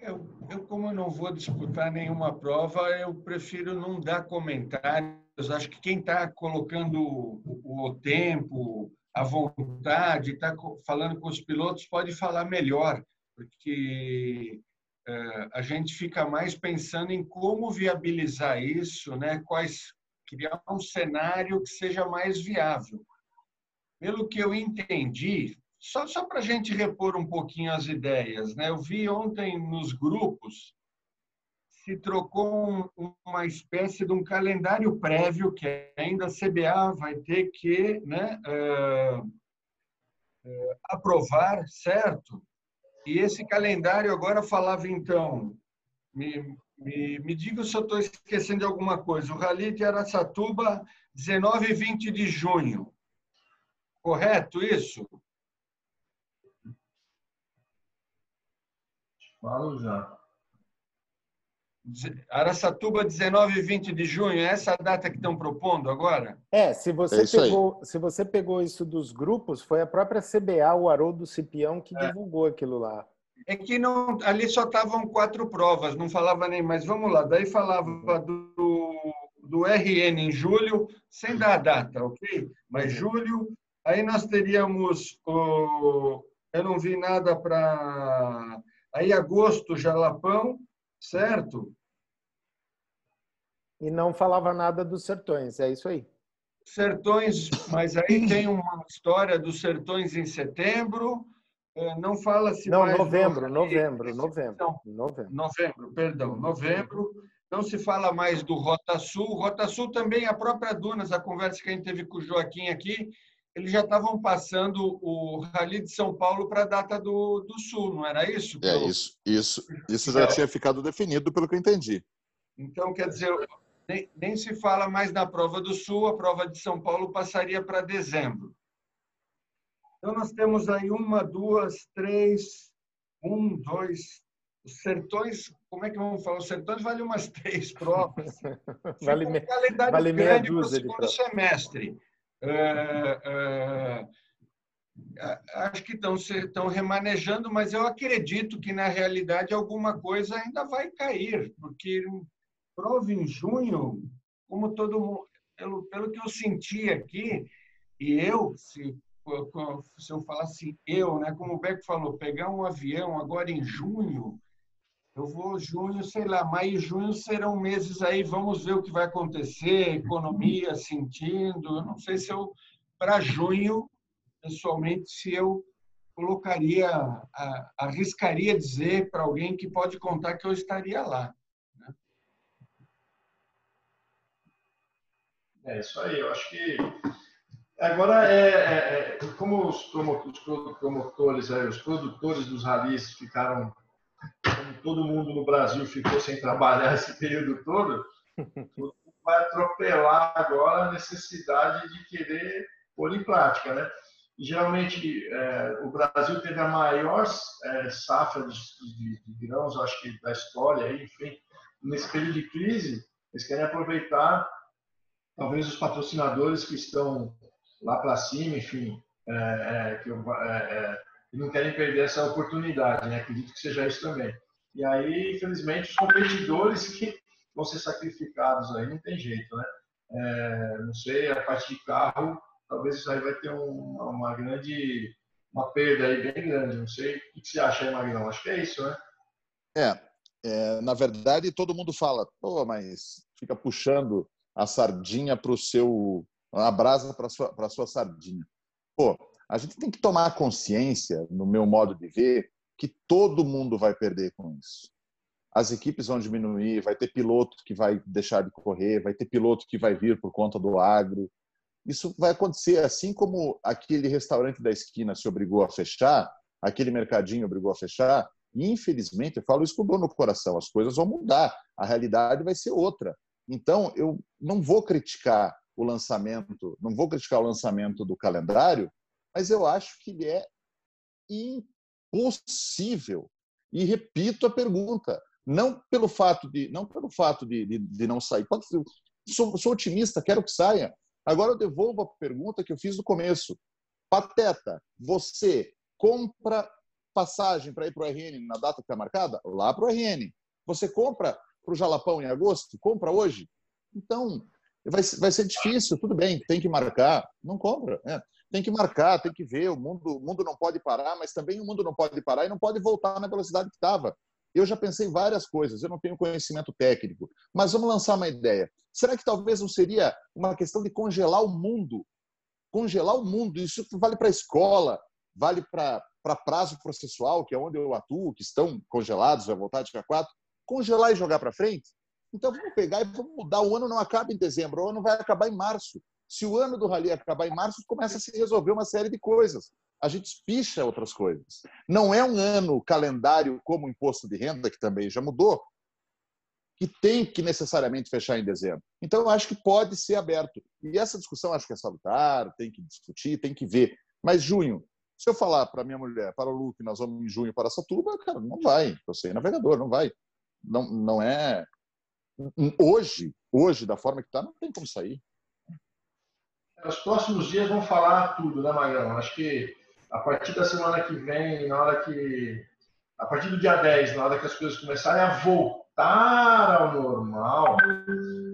Eu, eu, como eu não vou disputar nenhuma prova, eu prefiro não dar comentário acho que quem está colocando o, tempo, a vontade, está falando com os pilotos, pode falar melhor, porque é, a gente fica mais pensando em como viabilizar isso, né? Quais criar um cenário que seja mais viável. Pelo que eu entendi, só, só para a gente repor um pouquinho as ideias, né? Eu vi ontem nos grupos se trocou um, uma espécie de um calendário prévio que ainda a CBA vai ter que né, uh, uh, aprovar, certo? E esse calendário agora falava, então, me, me, me diga se eu estou esquecendo de alguma coisa, o Rally de Araçatuba, 19 e 20 de junho. Correto isso? Falo já. Araçatuba, 19 e 20 de junho, é essa a data que estão propondo agora? É, se você, é pegou, se você pegou isso dos grupos, foi a própria CBA, o Haroldo Cipião, que é. divulgou aquilo lá. É que não, ali só estavam quatro provas, não falava nem, mas vamos lá, daí falava do, do RN em julho, sem dar a data, ok? Mas uhum. julho, aí nós teríamos, o, eu não vi nada para, aí agosto, Jalapão, certo? E não falava nada dos sertões, é isso aí. Sertões, mas aí tem uma história dos Sertões em setembro. É, não fala-se Não, mais novembro, do- novembro, novembro, Não, novembro. novembro, perdão, novembro. Não se fala mais do Rota Sul. Rota Sul também, a própria Dunas, a conversa que a gente teve com o Joaquim aqui, eles já estavam passando o Rally de São Paulo para a data do, do Sul, não era isso? É isso, isso, isso já tinha ficado definido pelo que eu entendi. Então, quer dizer, nem, nem se fala mais na prova do Sul, a prova de São Paulo passaria para dezembro. Então, nós temos aí uma, duas, três, um, dois. Os sertões, como é que vamos falar? Os sertões vale umas três provas. Vale, um vale meia dúzia de provas. semestre. É, é, acho que estão, estão remanejando, mas eu acredito que, na realidade, alguma coisa ainda vai cair, porque prova em junho, como todo mundo, pelo, pelo que eu senti aqui, e eu, se, se eu falar assim, eu, né, como o Beck falou, pegar um avião agora em junho, eu vou junho, sei lá, maio e junho serão meses aí, vamos ver o que vai acontecer, economia sentindo. Eu não sei se eu, para junho, pessoalmente, se eu colocaria, arriscaria dizer para alguém que pode contar que eu estaria lá. É isso aí, eu acho que agora é, é- é- como os, promo- os pro- promotores, aí, os produtores dos ralis ficaram, como todo mundo no Brasil ficou sem trabalhar esse período todo, vai atropelar agora a necessidade de querer pôr em prática, né? E, geralmente é, o Brasil teve a maior é, safra de, de- de grãos, acho que da história, enfim, nesse período de crise, eles querem aproveitar talvez os patrocinadores que estão lá para cima, enfim, é, é, que, que não querem perder essa oportunidade, né? Acredito que seja isso também. E aí, infelizmente, os competidores que vão ser sacrificados aí, não tem jeito, né? É, não sei, a parte de carro, talvez isso aí vai ter um- uma grande, uma perda aí bem grande. Não sei, o que você acha aí, Magrão? Acho que é isso, né? É, é, na verdade, todo mundo fala, pô, mas fica puxando a sardinha para o seu. a brasa para a sua, sua sardinha. Pô, a gente tem que tomar consciência, no meu modo de ver, que todo mundo vai perder com isso. As equipes vão diminuir, vai ter piloto que vai deixar de correr, vai ter piloto que vai vir por conta do agro. Isso vai acontecer, assim como aquele restaurante da esquina se obrigou a fechar, aquele mercadinho obrigou a fechar, infelizmente, eu falo isso com dor no coração, as coisas vão mudar, a realidade vai ser outra. Então, eu não vou criticar o lançamento, não vou criticar o lançamento do calendário, mas eu acho que ele é impossível. E repito a pergunta, não pelo fato de não pelo fato de, de, de não sair. Sou, sou otimista, quero que saia. Agora eu devolvo a pergunta que eu fiz no começo. Pateta, você compra passagem para ir para o RN na data que está marcada? Lá para o RN. Você compra para o Jalapão em agosto? Compra hoje? Então, vai, vai ser difícil, tudo bem, tem que marcar. Não compra. né? Tem que marcar, tem que ver. O mundo, o mundo não pode parar, mas também o mundo não pode parar e não pode voltar na velocidade que estava. Eu já pensei várias coisas, eu não tenho conhecimento técnico, mas vamos lançar uma ideia. Será que talvez não seria uma questão de congelar o mundo? Congelar o mundo, isso vale para a escola, vale para prazo processual, que é onde eu atuo, que estão congelados, vai voltar dia 4. Congelar e jogar para frente? Então vamos pegar e vamos mudar. O ano não acaba em dezembro, o ano vai acabar em março. Se o ano do rally acabar em março, começa a se resolver uma série de coisas. A gente espicha outras coisas. Não é um ano calendário como o imposto de renda, que também já mudou, que tem que necessariamente fechar em dezembro. Então, eu acho que pode ser aberto. E essa discussão acho que é salutar, tem que discutir, tem que ver. Mas junho, se eu falar para minha mulher, para o Lu, que nós vamos em junho para Satuba, cara, não vai. Eu sei, navegador, não vai. Não, não é. Hoje, hoje, da forma que está, não tem como sair. Os próximos dias vão falar tudo, né, Magrão? Acho que a partir da semana que vem, na hora que. A partir do dia 10, na hora que as coisas começarem a voltar ao normal,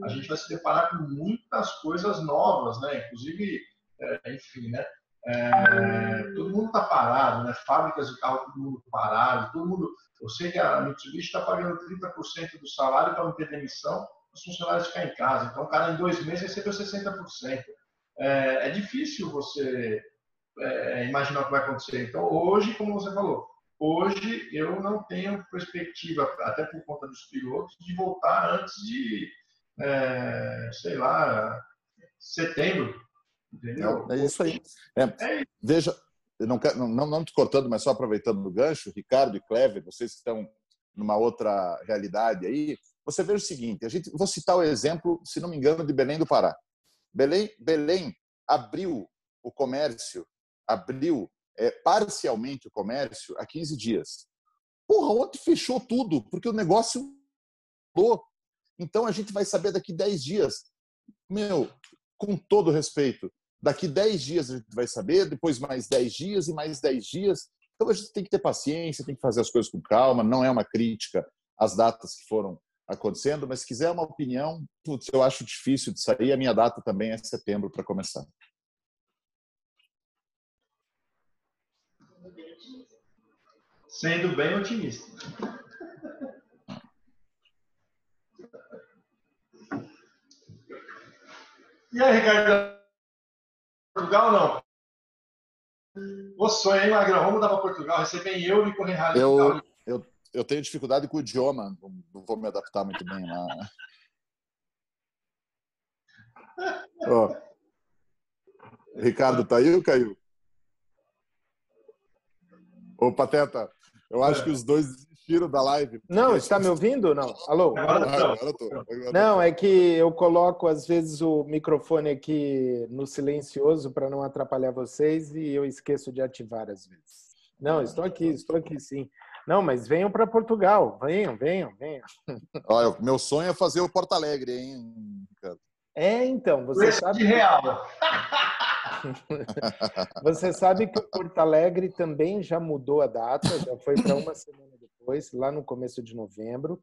a gente vai se deparar com muitas coisas novas, né? Inclusive, é, enfim, né? É, todo mundo está parado, né? Fábricas de carro, todo mundo parado, todo mundo. Eu sei que a Mitsubishi está pagando 30% do salário para não ter demissão, os funcionários ficarem em casa. Então, o cara em dois meses recebeu 60%. É, é difícil você é, imaginar o que vai acontecer. Então, hoje, como você falou, hoje eu não tenho perspectiva, até por conta dos pilotos, de voltar antes de, é, sei lá, setembro. Entendeu? É, é isso aí. É, é. Veja, não, não, não te cortando, mas só aproveitando o gancho, Ricardo e Clever, vocês que estão numa outra realidade aí, você vê o seguinte, a gente, vou citar o exemplo, se não me engano, de Belém do Pará. Belém, Belém abriu o comércio, abriu é, parcialmente o comércio há 15 dias. Porra, ontem fechou tudo, porque o negócio mudou. Então a gente vai saber daqui 10 dias. Meu, com todo respeito, daqui 10 dias a gente vai saber, depois mais 10 dias e mais 10 dias. Então a gente tem que ter paciência, tem que fazer as coisas com calma, não é uma crítica às datas que foram acontecendo, mas se quiser uma opinião, putz, eu acho difícil de sair, a minha data também é setembro para começar. Sendo bem otimista. E aí, Ricardo? Portugal não? O sonho, hein, Magrão? Vamos mudar para Portugal, receber em euro e correr rally. Eu, eu, tenho dificuldade com o idioma, não vou me adaptar muito bem lá. oh. Ricardo, tá aí ou caiu? Ô, Pateta, eu acho que os dois desistiram da live. Não, está me ouvindo? Não. Alô? Agora, agora tô. Agora não, é que eu coloco às vezes o microfone aqui no silencioso para não atrapalhar vocês e eu esqueço de ativar às vezes. Não, estou aqui, estou aqui sim. Não, mas venham para Portugal. Venham, venham, venham. Olha, meu sonho é fazer o Porto Alegre, hein, Ricardo? É, então, você Preço sabe. De real. você sabe que o Porto Alegre também já mudou a data, já foi para uma semana depois, lá no começo de novembro.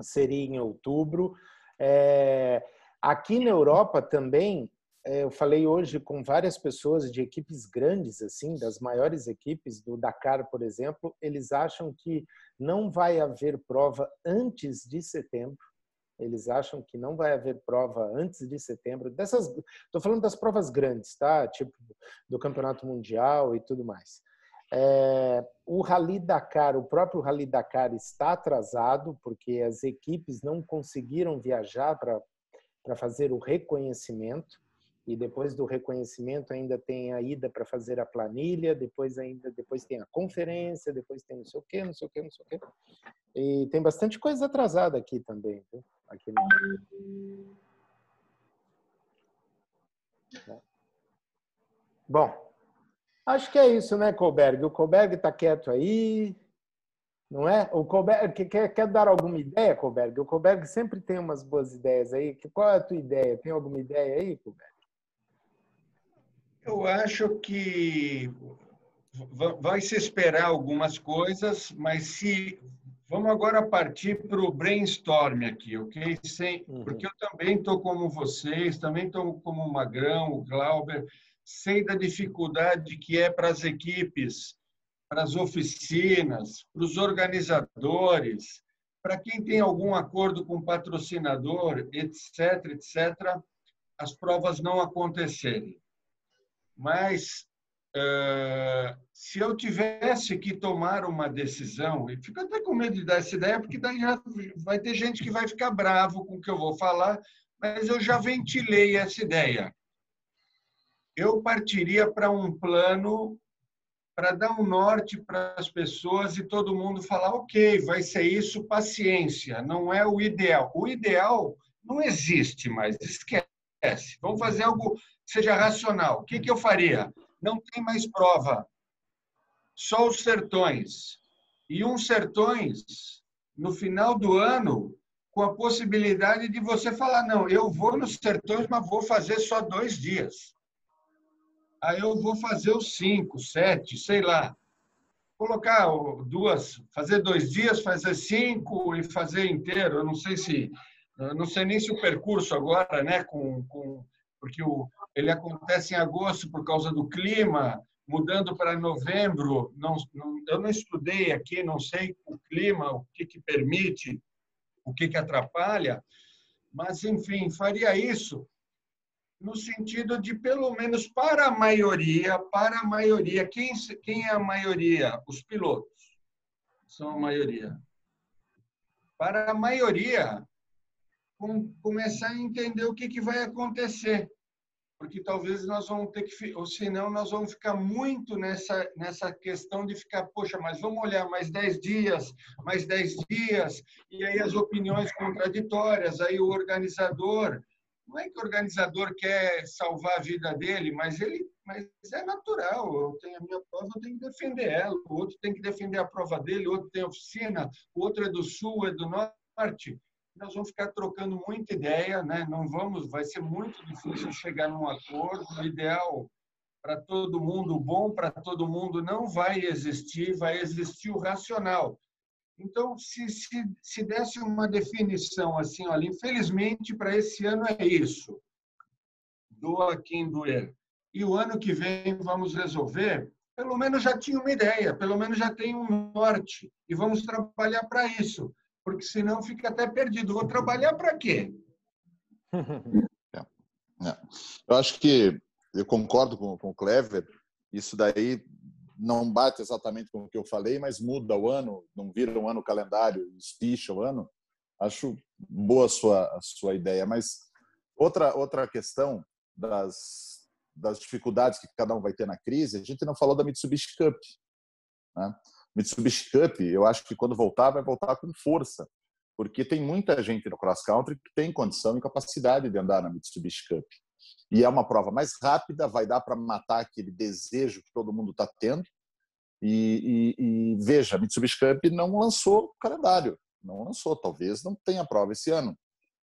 Seria em outubro. É... Aqui na Europa também eu falei hoje com várias pessoas de equipes grandes, assim, das maiores equipes do Dakar, por exemplo, eles acham que não vai haver prova antes de setembro. Eles acham que não vai haver prova antes de setembro. Dessas, estou falando das provas grandes, tá? Tipo do Campeonato Mundial e tudo mais. É, o Rally Dakar, o próprio Rally Dakar está atrasado porque as equipes não conseguiram viajar para fazer o reconhecimento e depois do reconhecimento ainda tem a ida para fazer a planilha, depois ainda depois tem a conferência, depois tem não sei o quê, não sei o quê, não sei o quê. E tem bastante coisa atrasada aqui também, viu? Aqui no... Bom, acho que é isso, né, Colberg? O Colberg está quieto aí, não é? O Colberg quer, quer dar alguma ideia, Colberg? O Colberg sempre tem umas boas ideias aí. Qual é a tua ideia? Tem alguma ideia aí, Colberg? Eu acho que vai se esperar algumas coisas, mas se vamos agora partir para o brainstorm aqui, ok? Sem, uhum. Porque eu também estou como vocês, também estou como o Magrão, o Glauber, sei da dificuldade que é para as equipes, para as oficinas, para os organizadores, para quem tem algum acordo com patrocinador, etc., etc., as provas não acontecerem. Mas uh, se eu tivesse que tomar uma decisão, e fico até com medo de dar essa ideia, porque daí vai ter gente que vai ficar bravo com o que eu vou falar, mas eu já ventilei essa ideia. Eu partiria para um plano para dar um norte para as pessoas e todo mundo falar, ok, vai ser isso, paciência, não é o ideal. O ideal não existe mais, esquece. Vamos fazer algo seja racional. O que, que eu faria? Não tem mais prova. Só os sertões. E uns sertões, no final do ano, com a possibilidade de você falar: não, eu vou nos sertões, mas vou fazer só dois dias. Aí eu vou fazer os cinco, sete, sei lá. Colocar duas, fazer dois dias, fazer cinco e fazer inteiro. Eu não sei se, não sei nem se o percurso agora, né, com, com porque o, ele acontece em agosto por causa do clima, mudando para novembro. Não, não, eu não estudei aqui, não sei o clima, o que, que permite, o que, que atrapalha, mas, enfim, faria isso no sentido de, pelo menos para a maioria, para a maioria, quem, quem é a maioria? Os pilotos são a maioria. Para a maioria, com, começar a entender o que, que vai acontecer. Porque talvez nós vamos ter que, ou senão nós vamos ficar muito nessa, nessa questão de ficar, poxa, mas vamos olhar mais 10 dias, mais 10 dias, e aí as opiniões contraditórias, aí o organizador não é que o organizador quer salvar a vida dele, mas ele mas é natural. Eu tenho a minha prova, eu tenho que defender ela. O outro tem que defender a prova dele, o outro tem oficina, o outro é do sul, é do norte. Nós vamos ficar trocando muita ideia, né? Não vamos, vai ser muito difícil chegar num acordo. O ideal para todo mundo, bom para todo mundo, não vai existir, vai existir o racional. Então, se, se, se desse uma definição assim, olha, infelizmente para esse ano é isso, doa quem doer, e o ano que vem vamos resolver, pelo menos já tinha uma ideia, pelo menos já tem um norte, e vamos trabalhar para isso, porque senão fica até perdido. Vou trabalhar para quê? É, é. Eu acho que eu concordo com, com o Clever, isso daí não bate exatamente com o que eu falei, mas muda o ano, não vira um ano calendário, espicha o ano. Acho boa a sua, a sua ideia. Mas outra, outra questão das, das dificuldades que cada um vai ter na crise, a gente não falou da Mitsubishi Cup. Né? Mitsubishi Cup, eu acho que quando voltar, vai voltar com força, porque tem muita gente no cross country que tem condição e capacidade de andar na Mitsubishi Cup e é uma prova mais rápida, vai dar para matar aquele desejo que todo mundo está tendo. E, e, e, veja, a Mitsubishi Cup não lançou calendário, não lançou, talvez não tenha prova esse ano.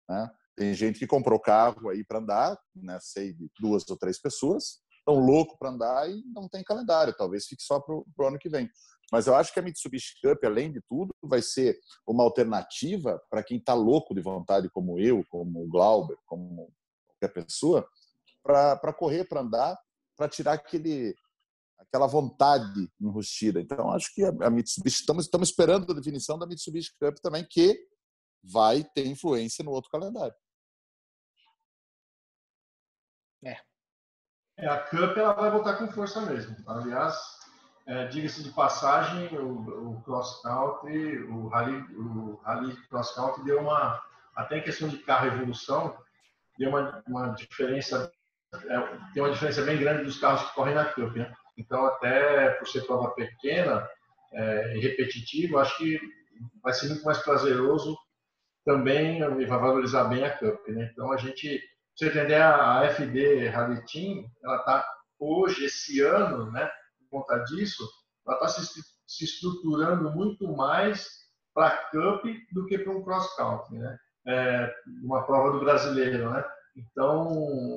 Né? Tem gente que comprou carro aí para andar, né? sei de duas ou três pessoas, estão louco para andar e não tem calendário, talvez fique só para o ano que vem. Mas eu acho que a Mitsubishi Cup, além de tudo, vai ser uma alternativa para quem está louco de vontade, como eu, como o Glauber, como qualquer pessoa, para correr, para andar, para tirar aquele aquela vontade enrustida. Então, acho que a Mitsubishi, estamos, estamos esperando a definição da Mitsubishi Cup também, que vai ter influência no outro calendário. É. é a Cup ela vai voltar com força mesmo. Aliás, é, diga-se de passagem, o, o cross country, o rally, o rally cross country deu uma até em questão de carro evolução, deu uma, uma diferença é, tem uma diferença bem grande dos carros que correm na Cup, né? Então, até por ser prova pequena é, e repetitiva, acho que vai ser muito mais prazeroso também e vai valorizar bem a Cup, né? Então, a gente, você entender, a FD Rally Team, ela está hoje, esse ano, né? Conta disso, ela está se, se estruturando muito mais para Cup do que para um cross country, né? É, uma prova do brasileiro, né? Então,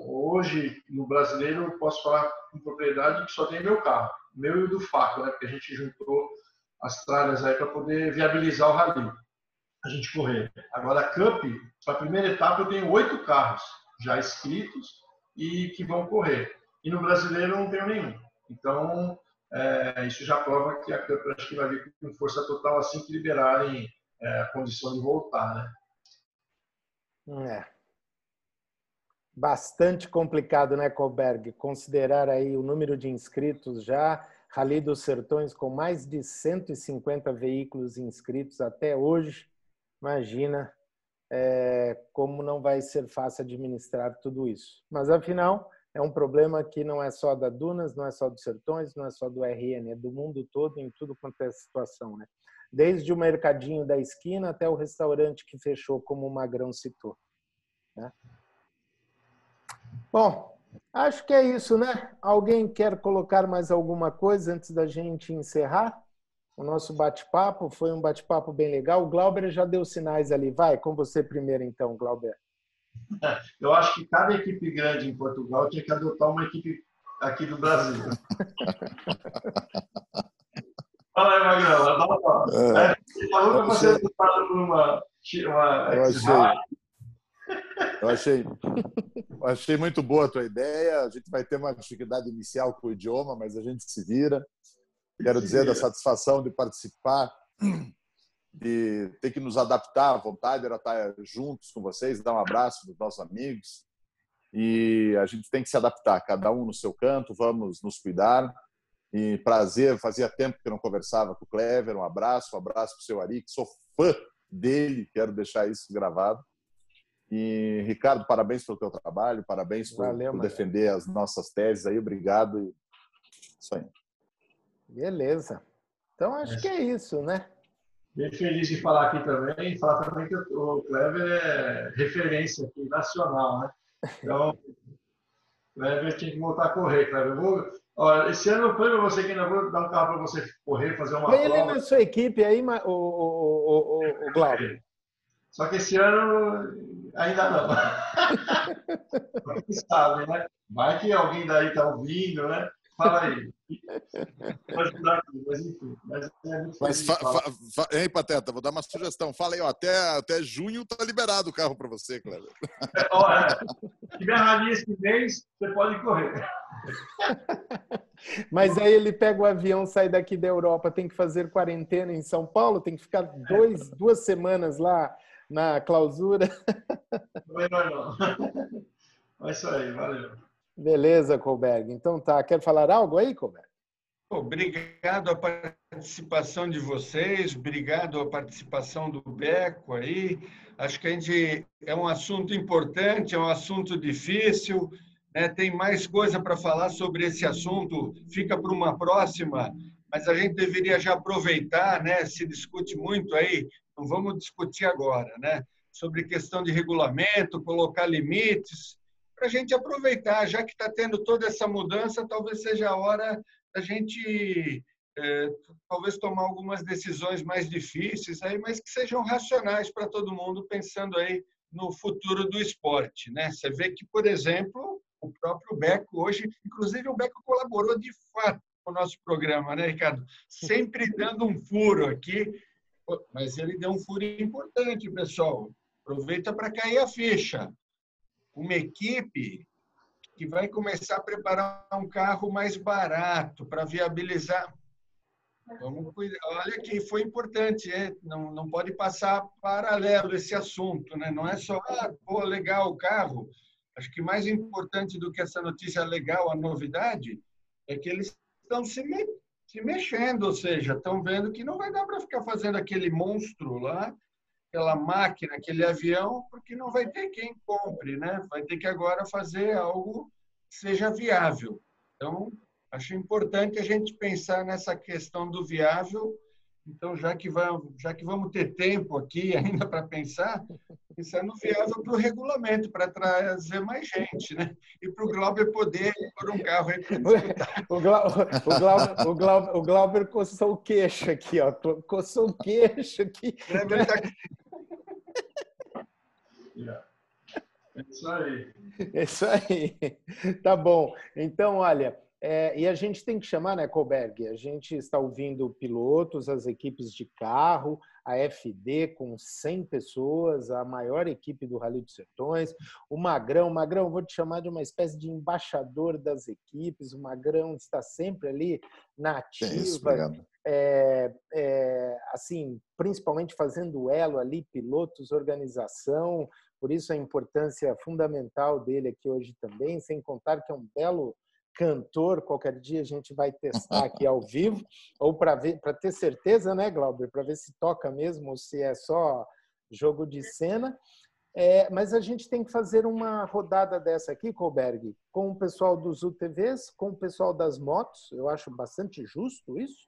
hoje, no brasileiro, eu posso falar com propriedade que só tem meu carro, meu e do Faco, né? Porque a gente juntou as tralhas aí para poder viabilizar o rally, a gente correr. Agora, a Cup, para a primeira etapa, eu tenho oito carros já inscritos e que vão correr. E no brasileiro, eu não tenho nenhum. Então, é, isso já prova que a Cup acho que vai vir com força total assim que liberarem é, a condição de voltar, né? É bastante complicado, né, Colberg? Considerar aí o número de inscritos já, Rally dos Sertões com mais de 150 veículos inscritos até hoje. Imagina é, como não vai ser fácil administrar tudo isso. Mas afinal, é um problema que não é só da Dunas, não é só dos Sertões, não é só do RN, é do mundo todo, em tudo quanto é situação, né? Desde o mercadinho da esquina até o restaurante que fechou, como o Magrão citou. Né? Bom, acho que é isso, né? Alguém quer colocar mais alguma coisa antes da gente encerrar? O nosso bate-papo foi um bate-papo bem legal. O Glauber já deu sinais ali. Vai, com você primeiro, então, Glauber. Eu acho que cada equipe grande em Portugal tinha que adotar uma equipe aqui do Brasil. Fala aí, Magrão. Adota. É. É. Falou que você por uma, uma eu achei, eu achei, achei muito boa a tua ideia. A gente vai ter uma dificuldade inicial com o idioma, mas a gente se vira. Quero dizer da satisfação de participar, de ter que nos adaptar à vontade, era estar juntos com vocês, dar um abraço dos nossos amigos. e a gente tem que se adaptar, cada um no seu canto, vamos nos cuidar. E prazer, fazia tempo que não conversava com o Clever. Um abraço, um abraço para o seu Ari, que sou fã dele, quero deixar isso gravado. E, Ricardo, parabéns pelo teu trabalho, parabéns por, Valeu, por defender as nossas teses aí, obrigado. Isso aí. Beleza. Então, acho é. que é isso, né? Bem feliz de falar aqui também, falar também que o Clever é referência aqui, nacional, né? Então, o Clever tinha que voltar a correr, Clever. Vou, ó, esse ano foi para você que ainda vou dar um carro para você correr, fazer uma Vem prova. ele na sua equipe aí, o, o, o, o Glauber. Só que esse ano ainda não. Quem sabe, né? Vai que alguém daí está ouvindo, né? Fala aí. Pode mudar aqui, mas enfim. Mas, é mas fa, fa, fa, Ei, Pateta, vou dar uma sugestão. Fala aí, ó, até, até junho tá liberado o carro para você, Cleber. É, ó, é. Se tiver rali esse mês, você pode correr. Mas aí ele pega o avião, sai daqui da Europa, tem que fazer quarentena em São Paulo, tem que ficar dois, duas semanas lá na clausura. Não, não, não. É isso aí, valeu. Beleza, Colberg. Então tá. Quer falar algo aí, Colberg? Obrigado a participação de vocês, obrigado a participação do Beco aí. Acho que a gente é um assunto importante, é um assunto difícil, né? tem mais coisa para falar sobre esse assunto, fica para uma próxima, mas a gente deveria já aproveitar, né? se discute muito aí, não vamos discutir agora, né? sobre questão de regulamento, colocar limites, para a gente aproveitar, já que está tendo toda essa mudança, talvez seja a hora da gente é, talvez tomar algumas decisões mais difíceis aí, mas que sejam racionais para todo mundo, pensando aí no futuro do esporte, né? Você vê que, por exemplo, o próprio Beco hoje, inclusive o Beco colaborou de fato com o nosso programa, né, Ricardo? Sempre dando um furo aqui, mas ele deu um furo importante, pessoal. Aproveita para cair a ficha uma equipe que vai começar a preparar um carro mais barato para viabilizar. Vamos cuidar. Olha que foi importante, é? não, não pode passar paralelo esse assunto, né? Não é só, ah, pô, legal o carro. Acho que mais importante do que essa notícia legal, a novidade, é que eles estão se, me, se mexendo, ou seja, estão vendo que não vai dar para ficar fazendo aquele monstro lá aquela máquina, aquele avião, porque não vai ter quem compre, né? Vai ter que agora fazer algo que seja viável. Então, acho importante a gente pensar nessa questão do viável. Então, já que vamos, já que vamos ter tempo aqui ainda para pensar, pensar no viável para o regulamento, para trazer mais gente, né? E para o Glauber poder pôr um carro aí para o, Glauber, o, Glauber, o, Glauber, o Glauber coçou o queixo aqui, ó. Coçou o queixo aqui. Tá é isso aí. É isso aí. Tá bom. Então, olha, é, e a gente tem que chamar, né, Colberg? A gente está ouvindo pilotos, as equipes de carro, a FD com 100 pessoas, a maior equipe do Rally dos Sertões, o Magrão. Magrão, vou te chamar de uma espécie de embaixador das equipes. O Magrão está sempre ali na ativa. É isso, é, é, assim, principalmente fazendo elo ali, pilotos, organização, por isso a importância fundamental dele aqui hoje também, sem contar que é um belo cantor, qualquer dia a gente vai testar aqui ao vivo, ou para ver, para ter certeza, né, Glauber, para ver se toca mesmo ou se é só jogo de cena. É, mas a gente tem que fazer uma rodada dessa aqui, Colberg, com o pessoal dos UTVs, com o pessoal das motos, eu acho bastante justo isso,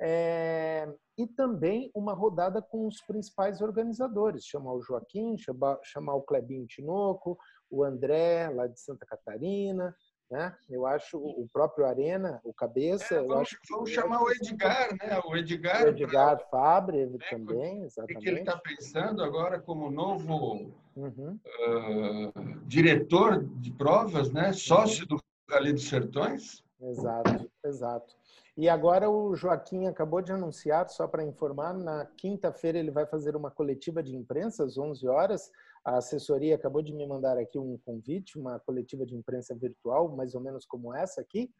é, e também uma rodada com os principais organizadores, chamar o Joaquim, chamar, chamar o Clebinho Tinoco, o André, lá de Santa Catarina, né? Eu acho o próprio Arena, o cabeça. É, vamos, vamos chamar o Edgar, né? O Edgar. O Edgar pra... Fabre né? também, exatamente. O que ele está pensando agora como novo uhum. uh, diretor de provas, né? Sócio do Rally dos Sertões. Exato, exato. E agora o Joaquim acabou de anunciar, só para informar, na quinta-feira ele vai fazer uma coletiva de imprensa às 11 horas. A assessoria acabou de me mandar aqui um convite, uma coletiva de imprensa virtual, mais ou menos como essa aqui,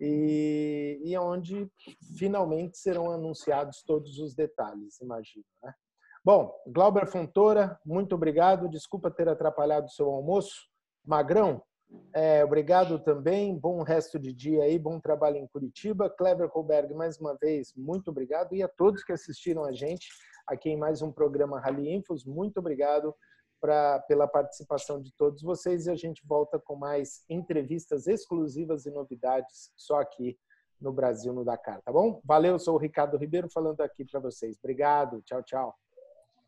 e, e onde finalmente serão anunciados todos os detalhes, imagino. Né? Bom, Glauber Fontoura, muito obrigado. Desculpa ter atrapalhado o seu almoço, Magrão, é, obrigado também. Bom resto de dia aí, bom trabalho em Curitiba. Kleber Colberg, mais uma vez, muito obrigado. E a todos que assistiram a gente aqui em mais um programa Rally Infos, muito obrigado pra, pela participação de todos vocês. E a gente volta com mais entrevistas exclusivas e novidades só aqui no Brasil, no Dakar, tá bom? Valeu, sou o Ricardo Ribeiro falando aqui para vocês. Obrigado, tchau, tchau.